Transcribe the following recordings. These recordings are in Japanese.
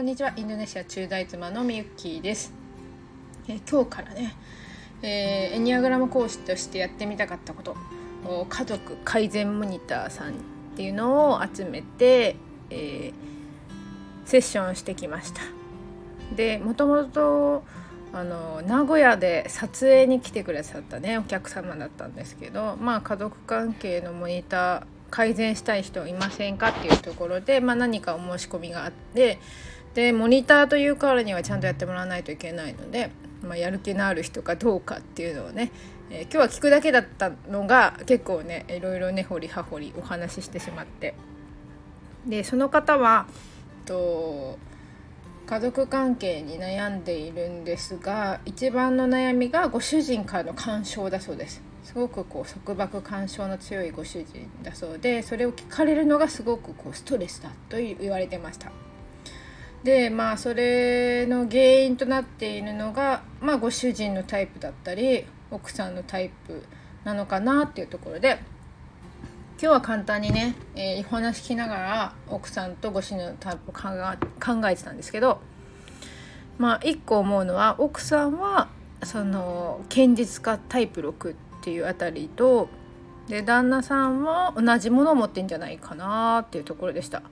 こんにちは。インドネシア中大妻のみゆきです、えー、今日からね、えー、エニアグラム講師としてやってみたかったこと。家族改善モニターさんっていうのを集めて、えー、セッションしてきました。でもともとあの名古屋で撮影に来てくださったねお客様だったんですけどまあ家族関係のモニター改善したい人いませんかっていうところで、まあ、何かお申し込みがあってでモニターというからにはちゃんとやってもらわないといけないので、まあ、やる気のある人かどうかっていうのをね、えー、今日は聞くだけだったのが結構ねいろいろ根、ね、掘り葉掘りお話ししてしまって。でその方はと家族関係に悩んでいるんですが一番の悩みがご主人からの干渉だそうです。すごくこう束縛干渉の強いご主人だそうでそれを聞かれるのがすごくこうストレスだと言われてました。でまあそれの原因となっているのが、まあ、ご主人のタイプだったり奥さんのタイプなのかなっていうところで今日は簡単にね、えー、お話聞きながら奥さんとご主人のタイプを考えてたんですけどまあ一個思うのは奥さんはその堅実家タイプ6っていうあたりとで旦那さんは同じものを持ってんじゃないかなっていうところでした。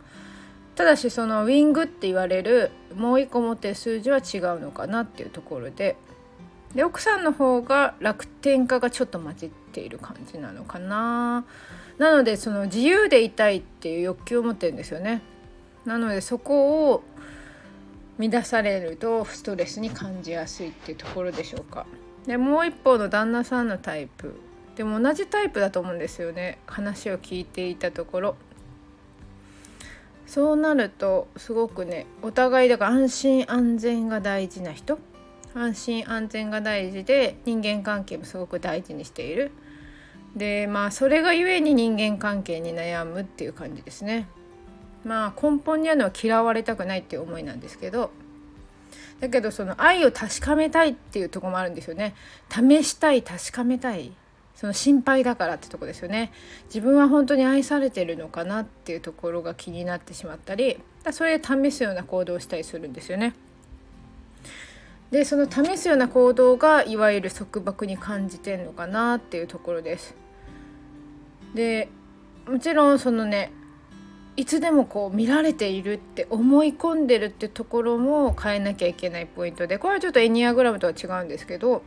ただしそのウィングって言われるもう一個持ってる数字は違うのかなっていうところで。で奥さんの方が楽天家がちょっと混じっている感じなのかな。なのでその自由でいたいっていう欲求を持ってるんですよね。なのでそこを乱されるとストレスに感じやすいっていうところでしょうか。でもう一方の旦那さんのタイプ。でも同じタイプだと思うんですよね。話を聞いていたところ。そうなるとすごくねお互いだから安心安全が大事な人。安心安全が大事で人間関係もすごく大事にしている。でまあそれがゆえに人間関係に悩むっていう感じですね。まあ根本にあるのは嫌われたくないっていう思いなんですけど。だけどその愛を確かめたいっていうとこもあるんですよね。試したい確かめたい。その心配だからってとこですよね。自分は本当に愛されてるのかなっていうところが気になってしまったりそれで試すような行動をしたりするんですよね。でその試すような行動がいわゆる束縛に感じてんのかなっていうところです。でもちろんそのねいつでもこう見られているって思い込んでるってところも変えなきゃいけないポイントでこれはちょっとエニアグラムとは違うんですけど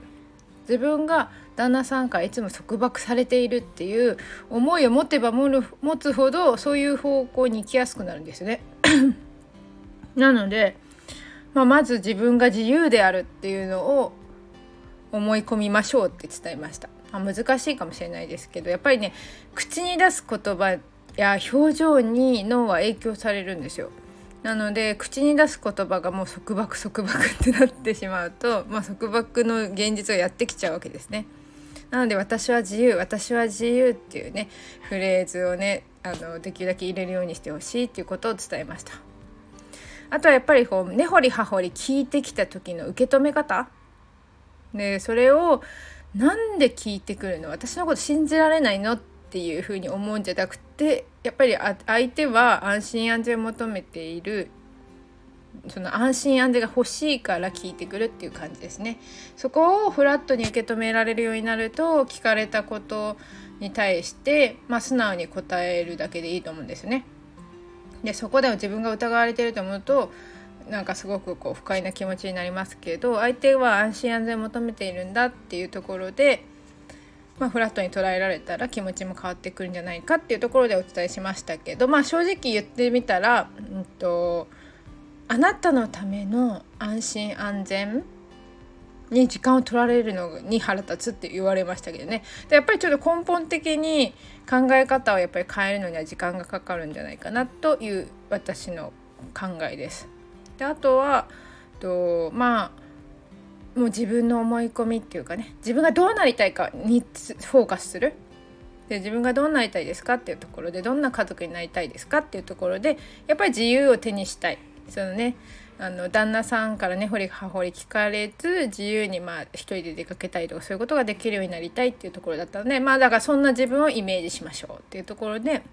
自分が旦那さんからいつも束縛されているっていう思いを持てば持つほどそういう方向に行きやすくなるんですね。なので、まあ、まず自分が自由であるっていうのを思い込みましょうって伝えました。まあ、難しいかもしれないですけどやっぱりね口に出す言葉や表情に脳は影響されるんですよ。なので口に出す言葉がもう束縛束縛ってなってしまうと、まあ、束縛の現実がやってきちゃうわけですね。なので私は自由私は自由っていうねフレーズをねあのできるだけ入れるようにしてほしいっていうことを伝えました。あとはやっぱりこう根掘り葉掘り聞いてきた時の受け止め方でそれをなんで聞いてくるの？私のこと信じられないの？っていうふうに思うんじゃなくてやっぱり相手は安心安全を求めているその安心安全が欲しいから聞いてくるっていう感じですね。そこをフラットに受け止められるようになると聞かれたことに対して、まあ、素直に答えるだけでいいと思うんですね。でそこでも自分が疑われてると思うとなんかすごくこう不快な気持ちになりますけど相手は安心安全を求めているんだっていうところでまあ、フラットに捉えられたら気持ちも変わってくるんじゃないかっていうところでお伝えしましたけど、まあ、正直言ってみたら、うんと、あなたのための安心安全に時間を取られるのに腹立つって言われましたけどねでやっぱりちょっと根本的に考え方をやっぱり変えるのには時間がかかるんじゃないかなという私の考えです。であとはとまあもう自分の思い込みっていうかね自分がどうなりたいかにフォーカスする？で自分がどうなりたいですかっていうところでどんな家族になりたいですかっていうところでやっぱり自由を手にしたい。そのねあの旦那さんからね掘り葉掘り聞かれず自由にまあ一人で出かけたりとかそういうことができるようになりたいっていうところだったのでまあだからそんな自分をイメージしましょうっていうところで、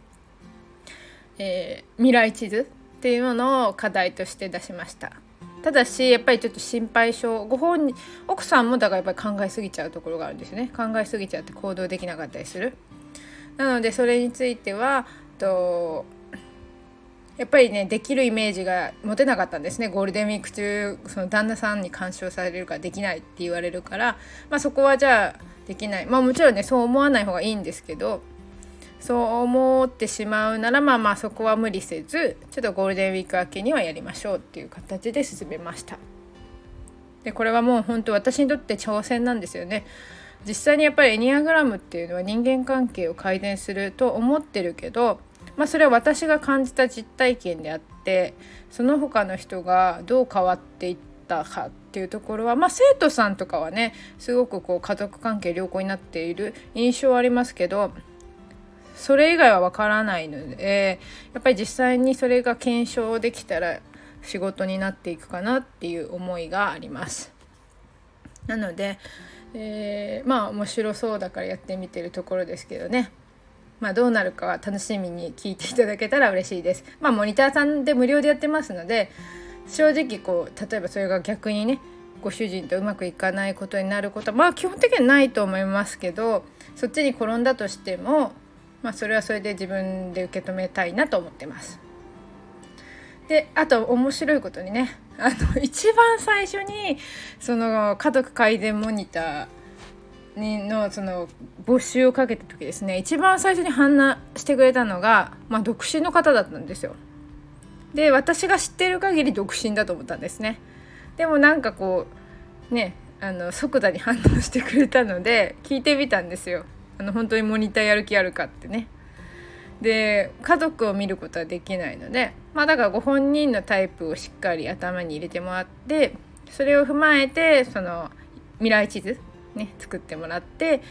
えー、未来地図っていうものを課題として出しました。ただしやっぱりちょっと心配性ご本人奥さんもだからやっぱり考えすぎちゃうところがあるんですね。考えすぎちゃって行動できなかったりする。なのでそれについてはとやっぱりねできるイメージが持てなかったんですね。ゴールデンウィーク中その旦那さんに干渉されるからできないって言われるから、まあ、そこはじゃあできない。まあもちろんねそう思わない方がいいんですけどそう思ってしまうならまあまあそこは無理せずちょっとゴールデンウィーク明けにはやりましょうっていう形で進めました。でこれはもう本当私にとって挑戦なんですよね。実際にやっぱりエニアグラムっていうのは人間関係を改善すると思ってるけどまあ、それは私が感じた実体験であってその他の人がどう変わっていったかっていうところは、まあ、生徒さんとかはねすごくこう家族関係良好になっている印象はありますけどそれ以外はわからないのでやっぱり実際にそれが検証できたら仕事になっていくかなっていう思いがあります。なので、えー、まあ面白そうだからやってみてるところですけどね。まあ、どうなるかは楽しみに聞いていただけたら嬉しいです。まあ、モニターさんで無料でやってますので正直こう例えばそれが逆にねご主人とうまくいかないことになることはまあ基本的にはないと思いますけどそっちに転んだとしても、まあ、それはそれで自分で受け止めたいなと思ってます。であと面白いことにね あの一番最初にその家族改善モニターにのその募集をかけた時ですね一番最初に反応してくれたのが、まあ、独身の方だったんですよ。で私が知ってる限り独身だと思ったんですね。でもなんかこうねあの即座に反応してくれたので聞いてみたんですよ。あの本当にモニターやる気あるかってね。で家族を見ることはできないのでまあだからご本人のタイプをしっかり頭に入れてもらってそれを踏まえてその未来地図ね作ってもらって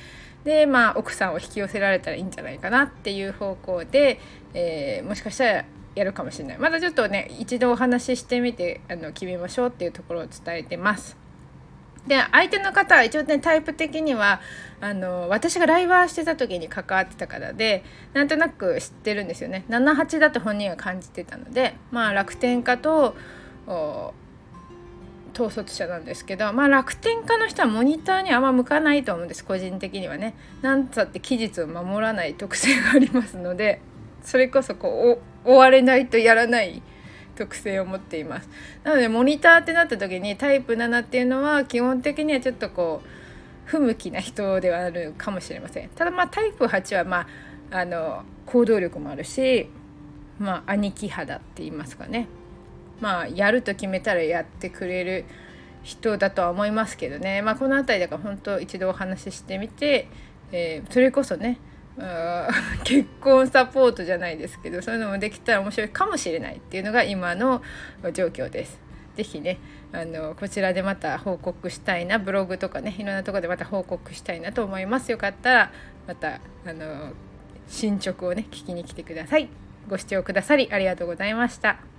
でまあ奥さんを引き寄せられたらいいんじゃないかなっていう方向で、えー、もしかしたらやるかもしれないまだちょっとね一度お話ししてみてあの決めましょうっていうところを伝えてます。で相手の方は一応ねタイプ的にはあの私がライバーしてた時に関わってた方でなんとなく知ってるんですよね78だと本人は感じてたのでまあ楽天家と統率者なんですけど、まあ、楽天家の人はモニターにあんま向かないと思うんです個人的にはね。なんつって期日を守らない特性がありますのでそれこそこう追われないとやらない特性を持っています。なのでモニターってなった時にタイプ7っていうのは基本的にはちょっとこう不向きな人ではあるかもしれません。ただまあタイプ8はまああの行動力もあるしまあ兄貴肌って言いますかねまあやると決めたらやってくれる人だとは思いますけどね、まあ、この辺りだから本当一度お話ししてみて、えー、それこそね 結婚サポートじゃないですけどそういうのもできたら面白いかもしれないっていうのが今の状況です。是非ねあのこちらでまた報告したいなブログとかねいろんなとこでまた報告したいなと思います。よかったらまたあの進捗をね聞きに来てください。ご視聴くださりありがとうございました。